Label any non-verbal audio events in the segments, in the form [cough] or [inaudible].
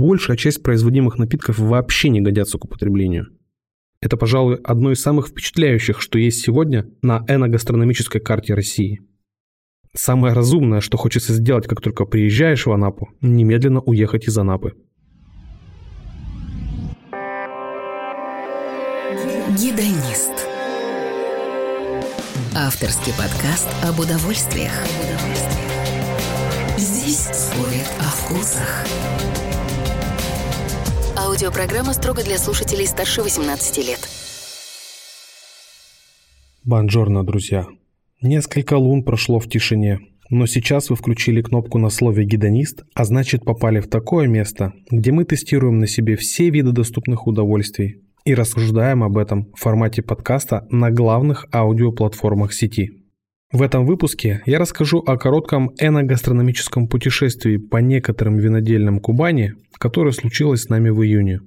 большая часть производимых напитков вообще не годятся к употреблению. Это, пожалуй, одно из самых впечатляющих, что есть сегодня на эногастрономической карте России. Самое разумное, что хочется сделать, как только приезжаешь в Анапу, немедленно уехать из Анапы. Гедонист. Авторский подкаст об удовольствиях. Здесь спорят о вкусах. Аудиопрограмма строго для слушателей старше 18 лет. Бонжорно, друзья. Несколько лун прошло в тишине, но сейчас вы включили кнопку на слове «гедонист», а значит попали в такое место, где мы тестируем на себе все виды доступных удовольствий и рассуждаем об этом в формате подкаста на главных аудиоплатформах сети. В этом выпуске я расскажу о коротком эногастрономическом путешествии по некоторым винодельным Кубани, которое случилось с нами в июне.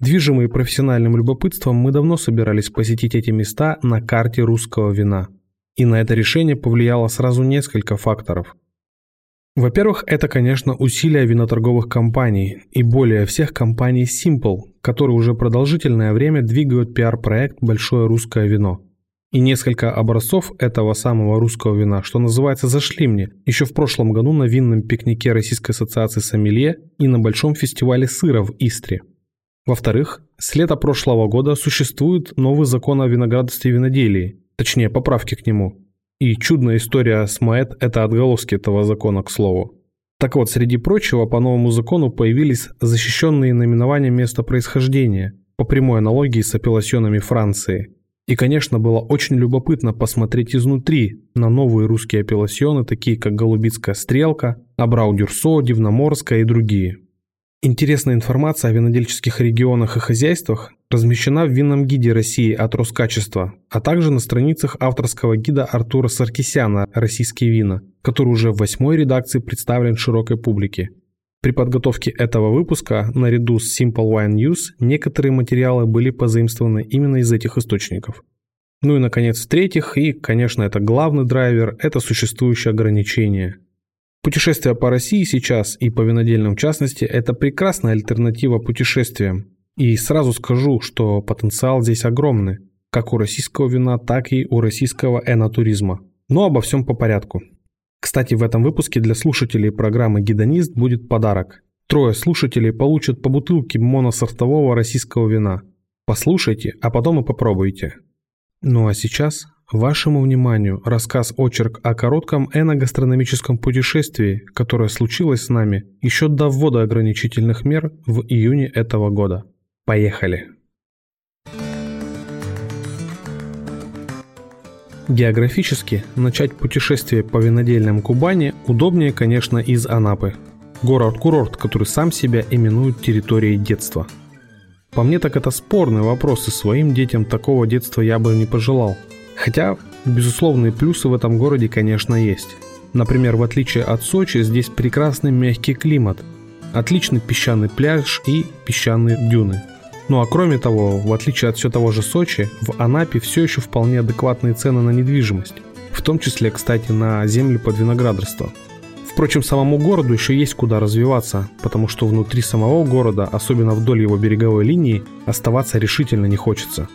Движимые профессиональным любопытством, мы давно собирались посетить эти места на карте русского вина. И на это решение повлияло сразу несколько факторов. Во-первых, это, конечно, усилия виноторговых компаний, и более всех компаний Simple, которые уже продолжительное время двигают пиар-проект «Большое русское вино», и несколько образцов этого самого русского вина, что называется, зашли мне еще в прошлом году на винном пикнике Российской ассоциации сомелье и на большом фестивале сыра в Истре. Во-вторых, с лета прошлого года существует новый закон о виноградарстве и виноделии, точнее поправки к нему. И чудная история с Маэт – это отголоски этого закона, к слову. Так вот, среди прочего, по новому закону появились защищенные наименования места происхождения, по прямой аналогии с апелласьонами Франции – и, конечно, было очень любопытно посмотреть изнутри на новые русские апелласьоны, такие как Голубицкая стрелка, Абрау-Дюрсо, Дивноморская и другие. Интересная информация о винодельческих регионах и хозяйствах размещена в винном гиде России от Роскачества, а также на страницах авторского гида Артура Саркисяна «Российские вина», который уже в восьмой редакции представлен широкой публике. При подготовке этого выпуска, наряду с Simple Wine News, некоторые материалы были позаимствованы именно из этих источников. Ну и, наконец, в-третьих, и, конечно, это главный драйвер, это существующее ограничение. Путешествие по России сейчас, и по винодельным в частности, это прекрасная альтернатива путешествиям. И сразу скажу, что потенциал здесь огромный, как у российского вина, так и у российского энотуризма. Но обо всем по порядку. Кстати, в этом выпуске для слушателей программы «Гедонист» будет подарок. Трое слушателей получат по бутылке моносортового российского вина. Послушайте, а потом и попробуйте. Ну а сейчас вашему вниманию рассказ-очерк о коротком эногастрономическом путешествии, которое случилось с нами еще до ввода ограничительных мер в июне этого года. Поехали! Географически начать путешествие по винодельным Кубани удобнее, конечно, из Анапы. Город-курорт, который сам себя именует территорией детства. По мне так это спорный вопрос, и своим детям такого детства я бы не пожелал. Хотя, безусловные плюсы в этом городе, конечно, есть. Например, в отличие от Сочи, здесь прекрасный мягкий климат, отличный песчаный пляж и песчаные дюны – ну а кроме того, в отличие от все того же Сочи, в Анапе все еще вполне адекватные цены на недвижимость. В том числе, кстати, на земли под виноградарство. Впрочем, самому городу еще есть куда развиваться, потому что внутри самого города, особенно вдоль его береговой линии, оставаться решительно не хочется.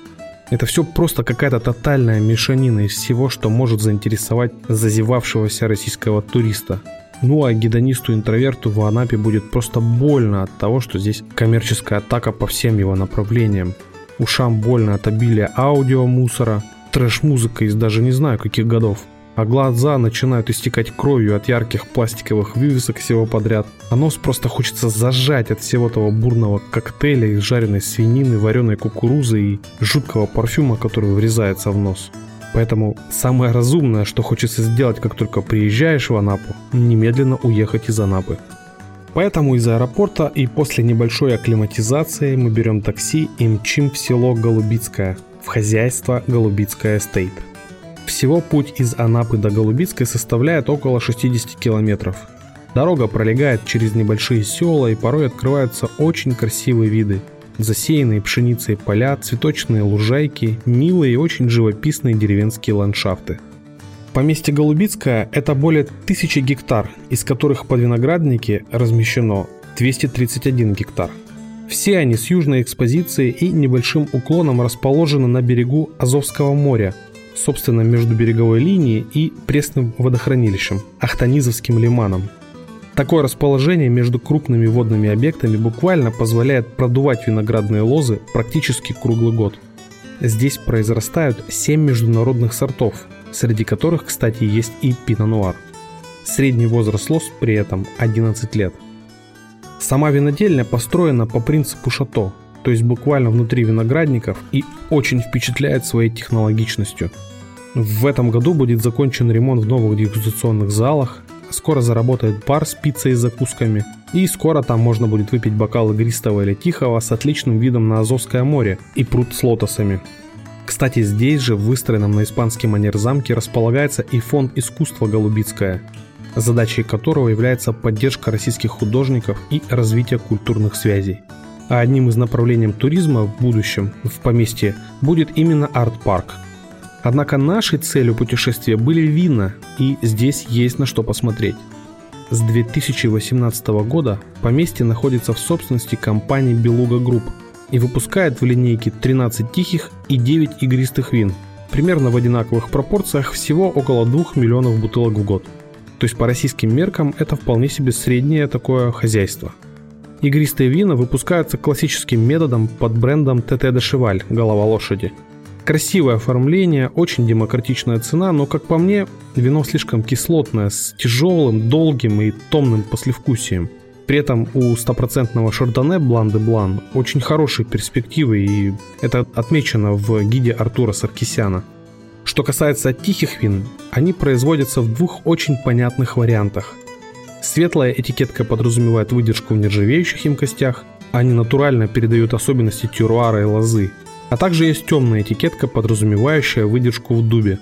Это все просто какая-то тотальная мешанина из всего, что может заинтересовать зазевавшегося российского туриста – ну а гедонисту-интроверту в Анапе будет просто больно от того, что здесь коммерческая атака по всем его направлениям. Ушам больно от обилия аудиомусора, трэш-музыка из даже не знаю каких годов. А глаза начинают истекать кровью от ярких пластиковых вывесок всего подряд. А нос просто хочется зажать от всего того бурного коктейля из жареной свинины, вареной кукурузы и жуткого парфюма, который врезается в нос. Поэтому самое разумное, что хочется сделать, как только приезжаешь в Анапу, немедленно уехать из Анапы. Поэтому из аэропорта и после небольшой акклиматизации мы берем такси и мчим в село Голубицкое, в хозяйство Голубицкое Estate. Всего путь из Анапы до Голубицкой составляет около 60 километров. Дорога пролегает через небольшие села и порой открываются очень красивые виды – засеянные пшеницей поля, цветочные лужайки, милые и очень живописные деревенские ландшафты. Поместье Голубицкое – это более тысячи гектар, из которых под виноградники размещено 231 гектар. Все они с южной экспозицией и небольшим уклоном расположены на берегу Азовского моря, собственно, между береговой линией и пресным водохранилищем – Ахтанизовским лиманом. Такое расположение между крупными водными объектами буквально позволяет продувать виноградные лозы практически круглый год. Здесь произрастают 7 международных сортов, среди которых, кстати, есть и пино-нуар. Средний возраст лоз при этом 11 лет. Сама винодельня построена по принципу шато, то есть буквально внутри виноградников и очень впечатляет своей технологичностью. В этом году будет закончен ремонт в новых дегустационных залах, скоро заработает бар с пиццей и закусками, и скоро там можно будет выпить бокал игристого или тихого с отличным видом на Азовское море и пруд с лотосами. Кстати, здесь же, в выстроенном на испанский манер замке, располагается и фонд искусства Голубицкое, задачей которого является поддержка российских художников и развитие культурных связей. А одним из направлений туризма в будущем в поместье будет именно арт-парк. Однако нашей целью путешествия были вина, и здесь есть на что посмотреть. С 2018 года поместье находится в собственности компании «Beluga Group» и выпускает в линейке 13 тихих и 9 игристых вин, примерно в одинаковых пропорциях всего около 2 миллионов бутылок в год. То есть по российским меркам это вполне себе среднее такое хозяйство – Игристые вина выпускаются классическим методом под брендом Tête de Cheval – голова лошади. Красивое оформление, очень демократичная цена, но, как по мне, вино слишком кислотное, с тяжелым, долгим и томным послевкусием. При этом у стопроцентного шардоне Блан де Блан очень хорошие перспективы, и это отмечено в гиде Артура Саркисяна. Что касается тихих вин, они производятся в двух очень понятных вариантах – Светлая этикетка подразумевает выдержку в нержавеющих емкостях, они натурально передают особенности тюруара и лозы. А также есть темная этикетка, подразумевающая выдержку в дубе.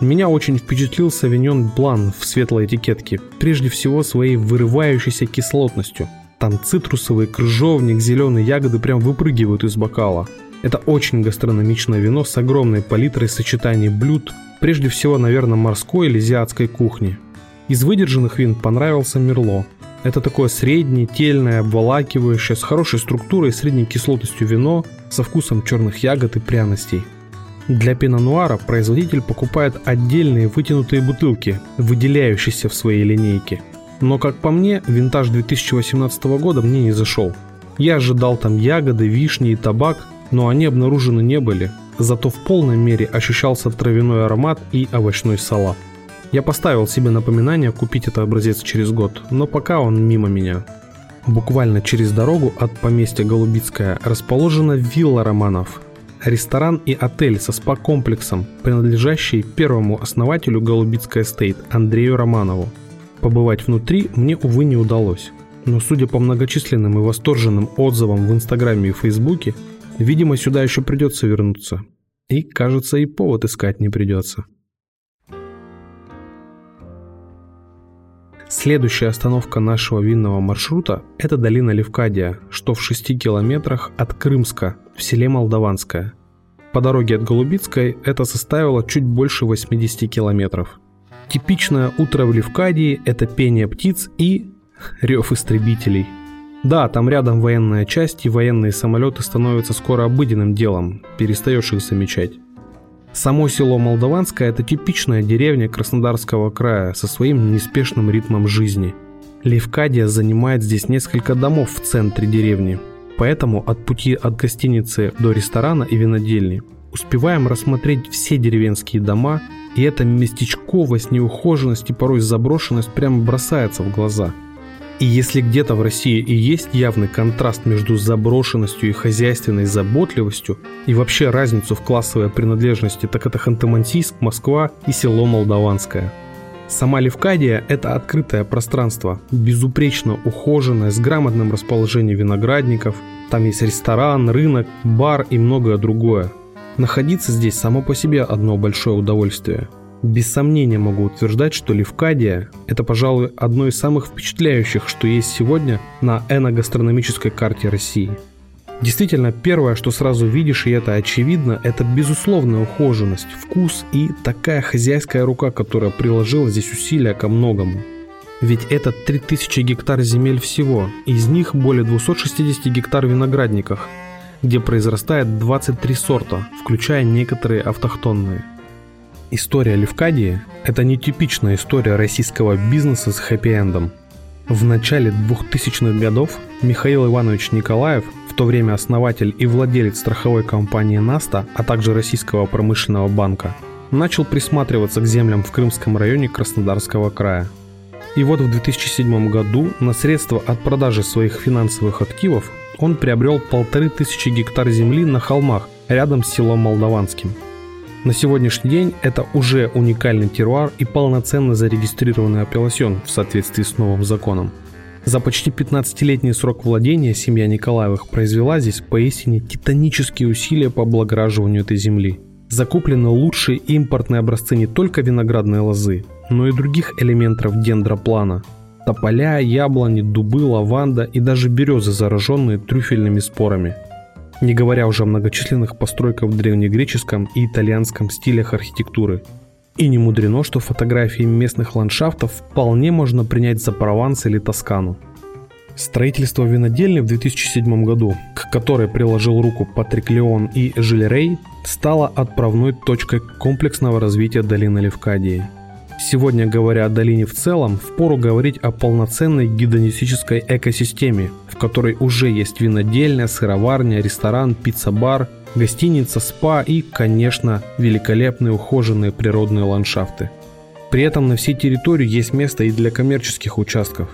Меня очень впечатлил Савиньон Блан в светлой этикетке, прежде всего своей вырывающейся кислотностью. Там цитрусовый, крыжовник, зеленые ягоды прям выпрыгивают из бокала. Это очень гастрономичное вино с огромной палитрой сочетаний блюд, прежде всего, наверное, морской или азиатской кухни. Из выдержанных вин понравился Мерло. Это такое среднее, тельное, обволакивающее, с хорошей структурой и средней кислотностью вино со вкусом черных ягод и пряностей. Для пино-нуара производитель покупает отдельные вытянутые бутылки, выделяющиеся в своей линейке. Но, как по мне, винтаж 2018 года мне не зашел. Я ожидал там ягоды, вишни и табак, но они обнаружены не были. Зато в полной мере ощущался травяной аромат и овощной салат. Я поставил себе напоминание купить этот образец через год, но пока он мимо меня. Буквально через дорогу от поместья Голубицкая расположена вилла Романов. Ресторан и отель со спа-комплексом, принадлежащий первому основателю Голубицкая стейт Андрею Романову. Побывать внутри мне, увы, не удалось. Но судя по многочисленным и восторженным отзывам в Инстаграме и Фейсбуке, видимо, сюда еще придется вернуться. И, кажется, и повод искать не придется. Следующая остановка нашего винного маршрута – это долина Левкадия, что в 6 километрах от Крымска, в селе Молдаванское. По дороге от Голубицкой это составило чуть больше 80 километров. Типичное утро в Левкадии – это пение птиц и [laughs] рев истребителей. Да, там рядом военная часть и военные самолеты становятся скоро обыденным делом, перестаешь их замечать. Само село Молдаванское – это типичная деревня Краснодарского края со своим неспешным ритмом жизни. Левкадия занимает здесь несколько домов в центре деревни, поэтому от пути от гостиницы до ресторана и винодельни успеваем рассмотреть все деревенские дома, и эта местечковость, неухоженность и порой заброшенность прямо бросается в глаза – и если где-то в России и есть явный контраст между заброшенностью и хозяйственной заботливостью, и вообще разницу в классовой принадлежности, так это Ханты-Мансийск, Москва и село Молдаванское. Сама Левкадия – это открытое пространство, безупречно ухоженное, с грамотным расположением виноградников. Там есть ресторан, рынок, бар и многое другое. Находиться здесь само по себе одно большое удовольствие – без сомнения могу утверждать, что Левкадия – это, пожалуй, одно из самых впечатляющих, что есть сегодня на эногастрономической карте России. Действительно, первое, что сразу видишь, и это очевидно, это безусловная ухоженность, вкус и такая хозяйская рука, которая приложила здесь усилия ко многому. Ведь это 3000 гектар земель всего, из них более 260 гектар в виноградниках, где произрастает 23 сорта, включая некоторые автохтонные. История Левкадии – это нетипичная история российского бизнеса с хэппи-эндом. В начале 2000-х годов Михаил Иванович Николаев, в то время основатель и владелец страховой компании «Наста», а также Российского промышленного банка, начал присматриваться к землям в Крымском районе Краснодарского края – и вот в 2007 году на средства от продажи своих финансовых активов он приобрел полторы тысячи гектар земли на холмах рядом с селом Молдаванским. На сегодняшний день это уже уникальный теруар и полноценно зарегистрированный апелласьон в соответствии с новым законом. За почти 15-летний срок владения семья Николаевых произвела здесь поистине титанические усилия по облагораживанию этой земли. Закуплены лучшие импортные образцы не только виноградной лозы, но и других элементов дендроплана. Тополя, яблони, дубы, лаванда и даже березы, зараженные трюфельными спорами. Не говоря уже о многочисленных постройках в древнегреческом и итальянском стилях архитектуры. И не мудрено, что фотографии местных ландшафтов вполне можно принять за Прованс или Тоскану. Строительство винодельни в 2007 году, к которой приложил руку Патрик Леон и Жиль Рей, стало отправной точкой комплексного развития долины Левкадии – Сегодня, говоря о долине в целом, впору говорить о полноценной гедонистической экосистеме, в которой уже есть винодельня, сыроварня, ресторан, пицца-бар, гостиница, спа и, конечно, великолепные ухоженные природные ландшафты. При этом на всей территории есть место и для коммерческих участков.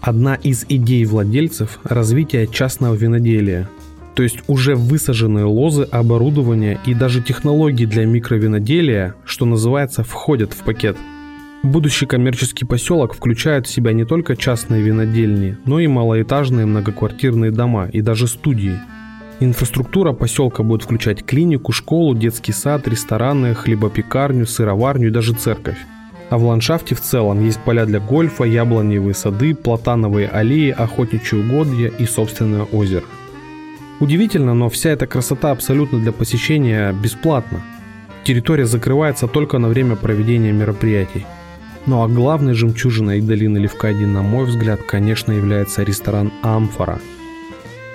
Одна из идей владельцев – развитие частного виноделия, то есть уже высаженные лозы, оборудование и даже технологии для микровиноделия, что называется, входят в пакет – Будущий коммерческий поселок включает в себя не только частные винодельни, но и малоэтажные многоквартирные дома и даже студии. Инфраструктура поселка будет включать клинику, школу, детский сад, рестораны, хлебопекарню, сыроварню и даже церковь. А в ландшафте в целом есть поля для гольфа, яблоневые сады, платановые аллеи, охотничьи угодья и собственное озеро. Удивительно, но вся эта красота абсолютно для посещения бесплатна. Территория закрывается только на время проведения мероприятий. Ну а главной жемчужиной долины Левкадии, на мой взгляд, конечно, является ресторан «Амфора».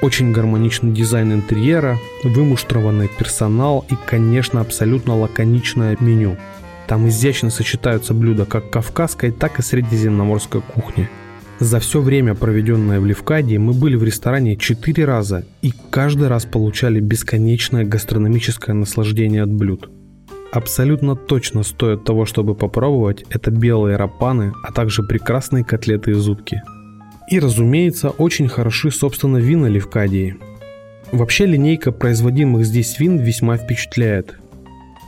Очень гармоничный дизайн интерьера, вымуштрованный персонал и, конечно, абсолютно лаконичное меню. Там изящно сочетаются блюда как кавказской, так и средиземноморской кухни. За все время, проведенное в Левкадии, мы были в ресторане 4 раза и каждый раз получали бесконечное гастрономическое наслаждение от блюд – абсолютно точно стоят того, чтобы попробовать, это белые рапаны, а также прекрасные котлеты из утки. И, разумеется, очень хороши, собственно, вина Левкадии. Вообще линейка производимых здесь вин весьма впечатляет.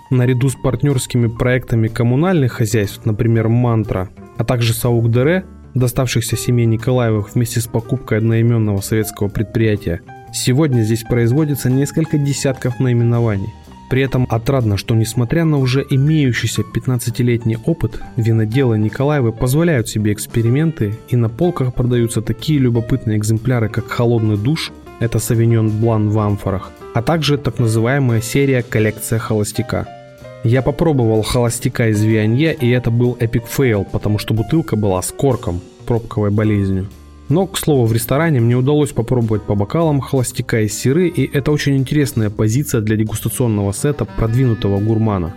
Наряду с партнерскими проектами коммунальных хозяйств, например, «Мантра», а также «Саук Дере», доставшихся семье Николаевых вместе с покупкой одноименного советского предприятия, сегодня здесь производится несколько десятков наименований. При этом отрадно, что несмотря на уже имеющийся 15-летний опыт, виноделы Николаевы позволяют себе эксперименты и на полках продаются такие любопытные экземпляры, как «Холодный душ», это Савиньон Блан в амфорах, а также так называемая серия «Коллекция холостяка». Я попробовал холостяка из Вионье, и это был epic fail, потому что бутылка была с корком, пробковой болезнью. Но, к слову, в ресторане мне удалось попробовать по бокалам холостяка из сира, и это очень интересная позиция для дегустационного сета продвинутого гурмана.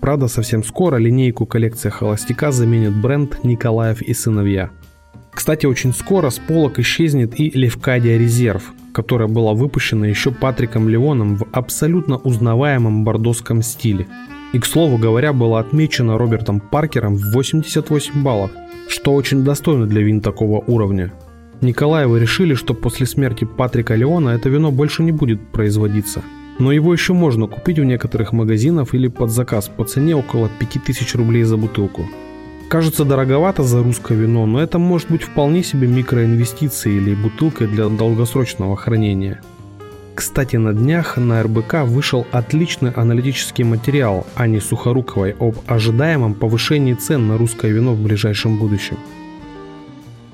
Правда, совсем скоро линейку коллекция холостяка заменит бренд «Николаев и сыновья». Кстати, очень скоро с полок исчезнет и Левкадия Резерв, которая была выпущена еще Патриком Леоном в абсолютно узнаваемом бордоском стиле. И, к слову говоря, была отмечена Робертом Паркером в 88 баллов, что очень достойно для вин такого уровня – Николаевы решили, что после смерти Патрика Леона это вино больше не будет производиться. Но его еще можно купить в некоторых магазинах или под заказ по цене около 5000 рублей за бутылку. Кажется дороговато за русское вино, но это может быть вполне себе микроинвестицией или бутылкой для долгосрочного хранения. Кстати, на днях на РБК вышел отличный аналитический материал Ани Сухоруковой об ожидаемом повышении цен на русское вино в ближайшем будущем.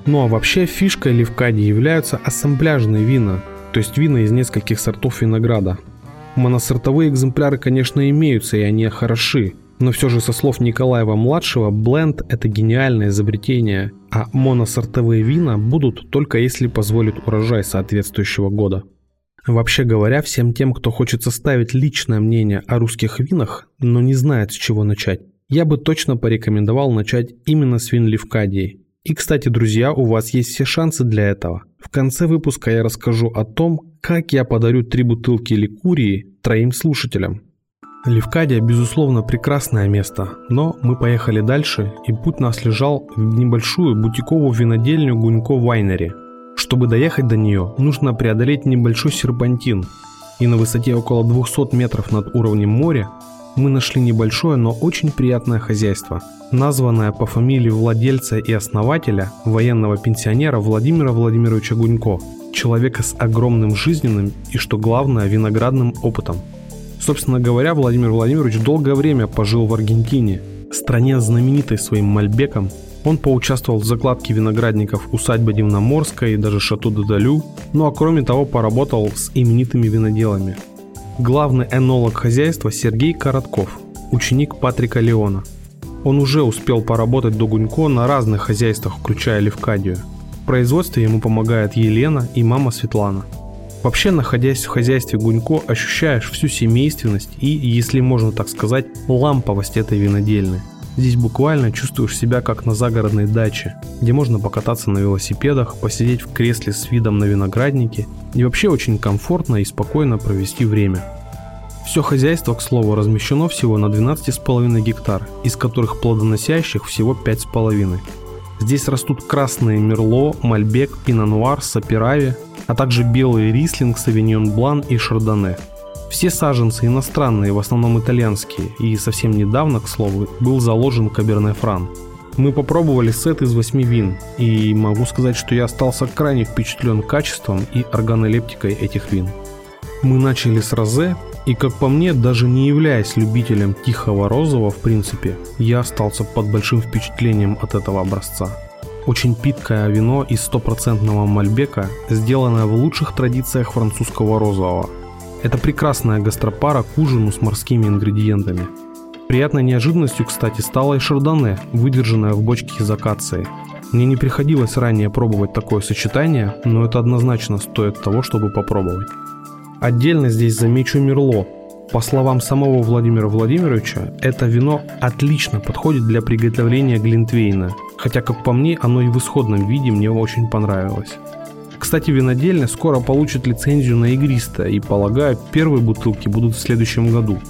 Ну а вообще фишкой Левкади являются ассамбляжные вина, то есть вина из нескольких сортов винограда. Моносортовые экземпляры, конечно, имеются и они хороши, Но все же, со слов Николаева-младшего, бленд – это гениальное изобретение, а моносортовые вина будут только если позволит урожай соответствующего года. Вообще говоря, всем тем, кто хочет составить личное мнение о русских винах, но не знает с чего начать, я бы точно порекомендовал начать именно с вин Левкадии. И, кстати, друзья, у вас есть все шансы для этого. В конце выпуска я расскажу о том, как я подарю три бутылки ликурии троим слушателям. Левкадия, безусловно, прекрасное место, но мы поехали дальше, и путь нас лежал в небольшую бутиковую винодельню Гунько Вайнери. Чтобы доехать до нее, нужно преодолеть небольшой серпантин, и на высоте около 200 метров над уровнем моря мы нашли небольшое, но очень приятное хозяйство, названное по фамилии владельца и основателя, военного пенсионера Владимира Владимировича Гунько, человека с огромным жизненным и, что главное, виноградным опытом – Собственно говоря, Владимир Владимирович долгое время пожил в Аргентине, стране знаменитой своим мальбеком. Он поучаствовал в закладке виноградников усадьбы Дивноморская и даже Шато Дадалю, ну а кроме того поработал с именитыми виноделами. Главный энолог хозяйства Сергей Коротков, ученик Патрика Леона. Он уже успел поработать до Гунько на разных хозяйствах, включая Левкадию. В производстве ему помогает Елена и мама Светлана – Вообще, находясь в хозяйстве Гунько, ощущаешь всю семейственность и, если можно так сказать, ламповость этой винодельни. Здесь буквально чувствуешь себя как на загородной даче, где можно покататься на велосипедах, посидеть в кресле с видом на виноградники и вообще очень комфортно и спокойно провести время. Все хозяйство, к слову, размещено всего на 12,5 гектар, из которых плодоносящих всего 5,5. Здесь растут красные Мерло, Мальбек, Пино-Нуар, Сапирави, а также белый рислинг, савиньон блан и шардоне. Все саженцы иностранные, в основном итальянские, и совсем недавно, к слову, был заложен Каберне Фран. Мы попробовали сет из 8 вин, и могу сказать, что я остался крайне впечатлен качеством и органолептикой этих вин. Мы начали с розе, и как по мне, даже не являясь любителем тихого розового в принципе, я остался под большим впечатлением от этого образца. Очень питкое вино из стопроцентного мальбека, сделанное в лучших традициях французского розового. Это прекрасная гастропара к ужину с морскими ингредиентами. Приятной неожиданностью, кстати, стало и шардоне, выдержанное в бочке из акации. Мне не приходилось ранее пробовать такое сочетание, но это однозначно стоит того, чтобы попробовать. Отдельно здесь замечу Мерло, по словам самого Владимира Владимировича, это вино отлично подходит для приготовления глинтвейна, хотя, как по мне, оно и в исходном виде мне очень понравилось. Кстати, винодельня скоро получит лицензию на игристое, и, полагаю, первые бутылки будут в следующем году.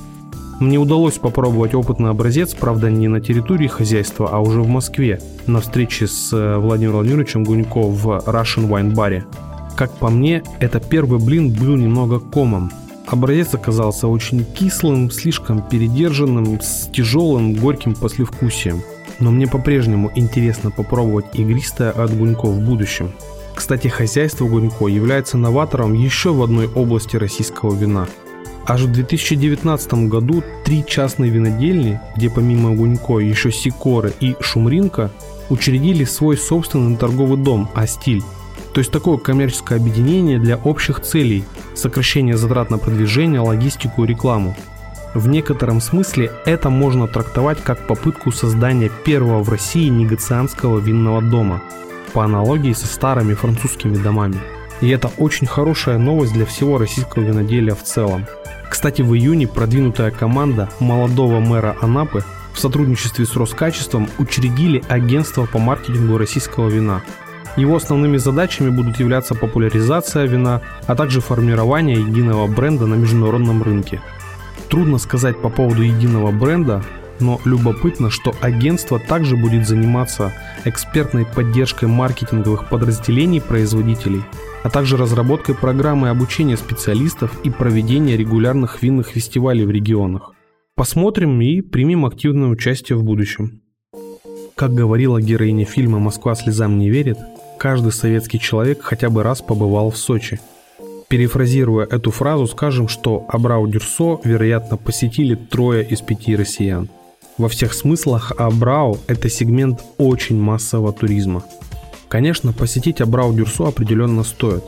Мне удалось попробовать опытный образец, правда, не на территории хозяйства, а уже в Москве, на встрече с э, Владимиром Владимировичем Гунько в Russian Wine Bar. Как по мне, это первый блин был немного комом, Образец оказался очень кислым, слишком передержанным, с тяжелым, горьким послевкусием. Но мне по-прежнему интересно попробовать игристое от Гунько в будущем. Кстати, хозяйство Гунько является новатором еще в одной области российского вина. Аж в 2019 году три частные винодельни, где помимо Гунько еще Сикоры и Шумринка, учредили свой собственный торговый дом «Астиль», то есть такое коммерческое объединение для общих целей, сокращение затрат на продвижение, логистику и рекламу. В некотором смысле это можно трактовать как попытку создания первого в России негацианского винного дома, по аналогии со старыми французскими домами. И это очень хорошая новость для всего российского виноделия в целом. Кстати, в июне продвинутая команда молодого мэра Анапы в сотрудничестве с Роскачеством учредили агентство по маркетингу российского вина – его основными задачами будут являться популяризация вина, а также формирование единого бренда на международном рынке. Трудно сказать по поводу единого бренда, но любопытно, что агентство также будет заниматься экспертной поддержкой маркетинговых подразделений производителей, а также разработкой программы обучения специалистов и проведения регулярных винных фестивалей в регионах. Посмотрим и примем активное участие в будущем. Как говорила героиня фильма «Москва слезам не верит», каждый советский человек хотя бы раз побывал в Сочи. Перефразируя эту фразу, скажем, что Абрау-Дюрсо, вероятно, посетили трое из пяти россиян. Во всех смыслах Абрау – это сегмент очень массового туризма. Конечно, посетить Абрау-Дюрсо определенно стоит.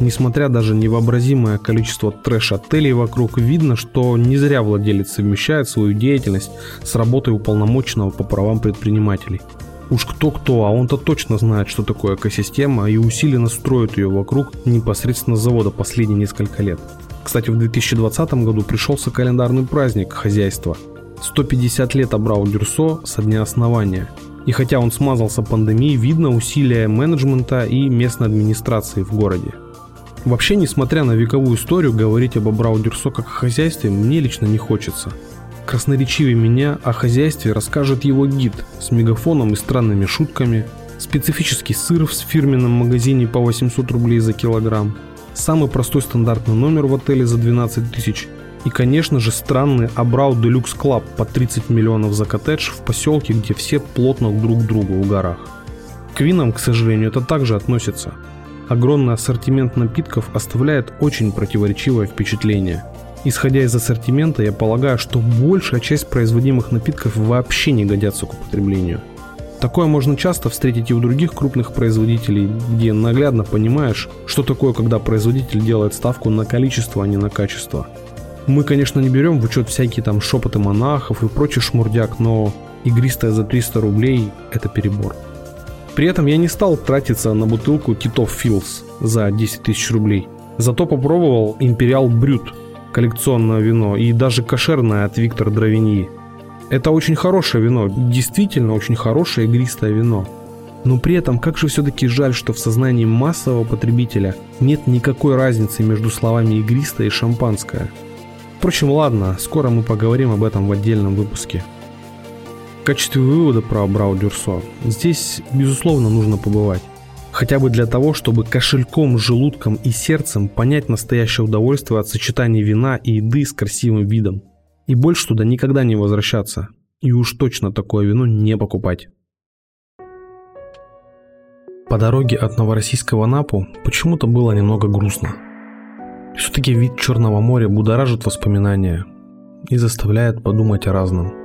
Несмотря даже невообразимое количество трэш-отелей вокруг, видно, что не зря владелец совмещает свою деятельность с работой уполномоченного по правам предпринимателей. Уж кто-кто, а он-то точно знает, что такое экосистема и усиленно строит ее вокруг непосредственно завода последние несколько лет. Кстати, в 2020 году пришелся календарный праздник хозяйства. 150 лет Абрау Дюрсо со дня основания. И хотя он смазался пандемией, видно усилия менеджмента и местной администрации в городе. Вообще, несмотря на вековую историю, говорить об Абрау Дюрсо как о хозяйстве мне лично не хочется. Красноречивее меня о хозяйстве расскажет его гид с мегафоном и странными шутками, специфический сыр в фирменном магазине по 800 рублей за килограмм, самый простой стандартный номер в отеле за 12 тысяч и, конечно же, странный Абрау Deluxe Club по 30 миллионов за коттедж в поселке, где все плотно друг к другу в горах. К винам, к сожалению, это также относится – огромный ассортимент напитков оставляет очень противоречивое впечатление. Исходя из ассортимента, я полагаю, что большая часть производимых напитков вообще не годятся к употреблению. Такое можно часто встретить и у других крупных производителей, где наглядно понимаешь, что такое, когда производитель делает ставку на количество, а не на качество. Мы, конечно, не берем в учет всякие там шепоты монахов и прочий шмурдяк, но игристая за 300 рублей – это перебор. При этом я не стал тратиться на бутылку Титов Филс за 10 тысяч рублей. Зато попробовал Империал Брют, коллекционное вино, и даже кошерное от Виктор Дровиньи. Это очень хорошее вино, действительно очень хорошее игристое вино. Но при этом, как же все-таки жаль, что в сознании массового потребителя нет никакой разницы между словами игристое и шампанское. Впрочем, ладно, скоро мы поговорим об этом в отдельном выпуске. В качестве вывода про Брау Дюрсо здесь, безусловно, нужно побывать. Хотя бы для того, чтобы кошельком, желудком и сердцем понять настоящее удовольствие от сочетания вина и еды с красивым видом. И больше туда никогда не возвращаться. И уж точно такое вино не покупать. По дороге от Новороссийского Напу почему-то было немного грустно. Все-таки вид Черного моря будоражит воспоминания и заставляет подумать о разном –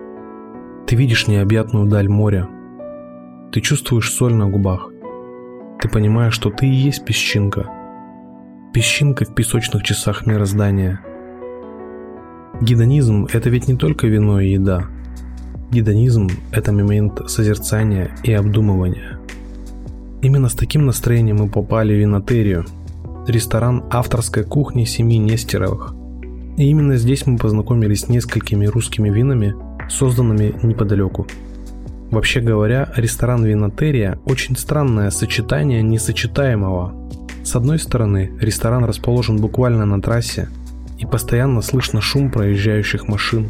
ты видишь необъятную даль моря. Ты чувствуешь соль на губах. Ты понимаешь, что ты и есть песчинка. Песчинка в песочных часах мироздания. Гедонизм – это ведь не только вино и еда. Гедонизм – это момент созерцания и обдумывания. Именно с таким настроением мы попали в Винотерию, ресторан авторской кухни семьи Нестеровых. И именно здесь мы познакомились с несколькими русскими винами – созданными неподалеку. Вообще говоря, ресторан Винотерия – очень странное сочетание несочетаемого. С одной стороны, ресторан расположен буквально на трассе, и постоянно слышно шум проезжающих машин.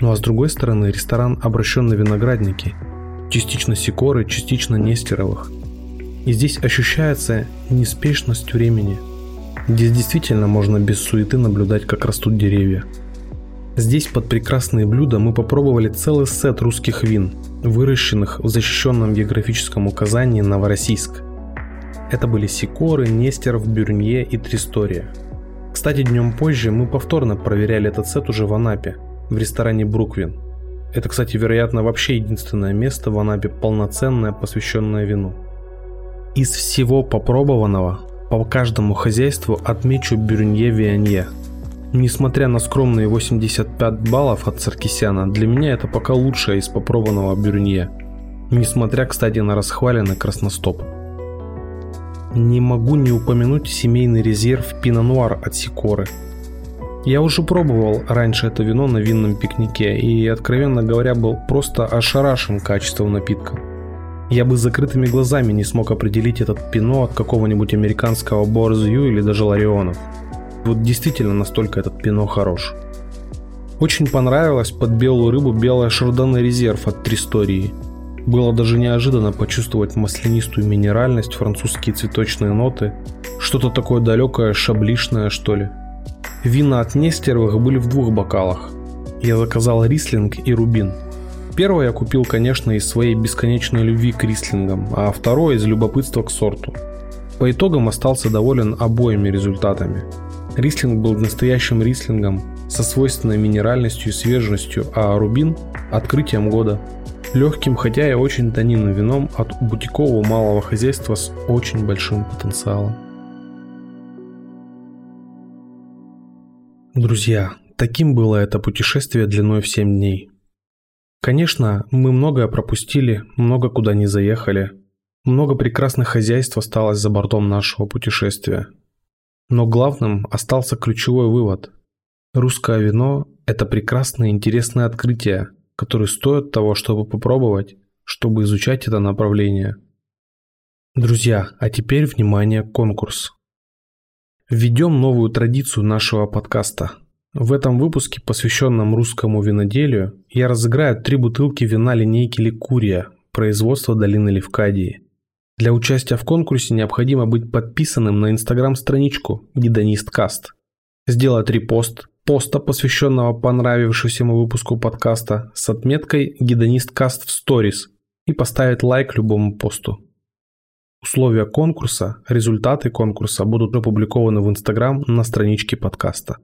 Ну а с другой стороны, ресторан обращен на виноградники, частично Сикоры, частично Нестеровых. И здесь ощущается неспешность времени. Здесь действительно можно без суеты наблюдать, как растут деревья – Здесь под прекрасные блюда мы попробовали целый сет русских вин, выращенных в защищенном географическом указании Новороссийск. Это были Сикоры, Нестеров, Бюрнье и Тристория. Кстати, днем позже мы повторно проверяли этот сет уже в Анапе, в ресторане Бруквин. Это, кстати, вероятно, вообще единственное место в Анапе полноценное, посвященное вину. Из всего попробованного по каждому хозяйству отмечу Бюрнье Вианье – Несмотря на скромные 85 баллов от Саркисяна, для меня это пока лучшее из попробованного Бюрнье. Несмотря, кстати, на расхваленный красностоп. Не могу не упомянуть семейный резерв Пино-Нуар от Сикоры. Я уже пробовал раньше это вино на винном пикнике и, откровенно говоря, был просто ошарашен качеством напитка. Я бы с закрытыми глазами не смог определить этот пино от какого-нибудь американского Борзью или даже Ларионов. Вот действительно настолько этот пино хорош. Очень понравилось под белую рыбу белая шардоне резерв от Тристории. Было даже неожиданно почувствовать маслянистую минеральность, французские цветочные ноты, что-то такое далекое, шаблишное, что ли. Вина от Нестеровых были в двух бокалах. Я заказал рислинг и рубин. Первое я купил, конечно, из своей бесконечной любви к рислингам, а второе из любопытства к сорту. По итогам остался доволен обоими результатами – Рислинг был настоящим рислингом со свойственной минеральностью и свежестью, а рубин – открытием года. Легким, хотя и очень тонинным вином от бутикового малого хозяйства с очень большим потенциалом. Друзья, таким было это путешествие длиной в 7 дней. Конечно, мы многое пропустили, много куда не заехали, много прекрасных хозяйств осталось за бортом нашего путешествия. Но главным остался ключевой вывод. Русское вино – это прекрасное и интересное открытие, которое стоит того, чтобы попробовать, чтобы изучать это направление. Друзья, а теперь внимание, конкурс. Введем новую традицию нашего подкаста. В этом выпуске, посвященном русскому виноделию, я разыграю три бутылки вина линейки Ликурия, производства долины Левкадии. Для участия в конкурсе необходимо быть подписанным на инстаграм-страничку Гедонист Каст, сделать репост поста, посвященного понравившемуся выпуску подкаста с отметкой Гедонист Каст в сторис и поставить лайк любому посту. Условия конкурса, результаты конкурса будут опубликованы в Инстаграм на страничке подкаста.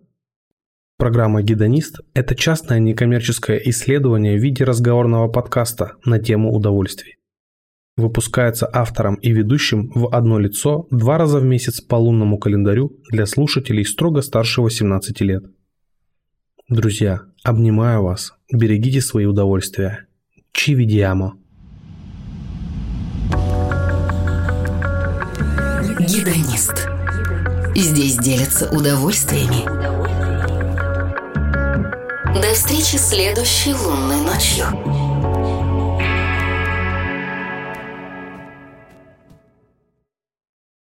Программа «Гедонист» – это частное некоммерческое исследование в виде разговорного подкаста на тему удовольствий. Выпускается автором и ведущим в одно лицо два раза в месяц по лунному календарю для слушателей строго старше 18 лет. Друзья, обнимаю вас, берегите свои удовольствия. Чивидиамо. Гедонист. Здесь делятся удовольствиями. До встречи следующей лунной ночью.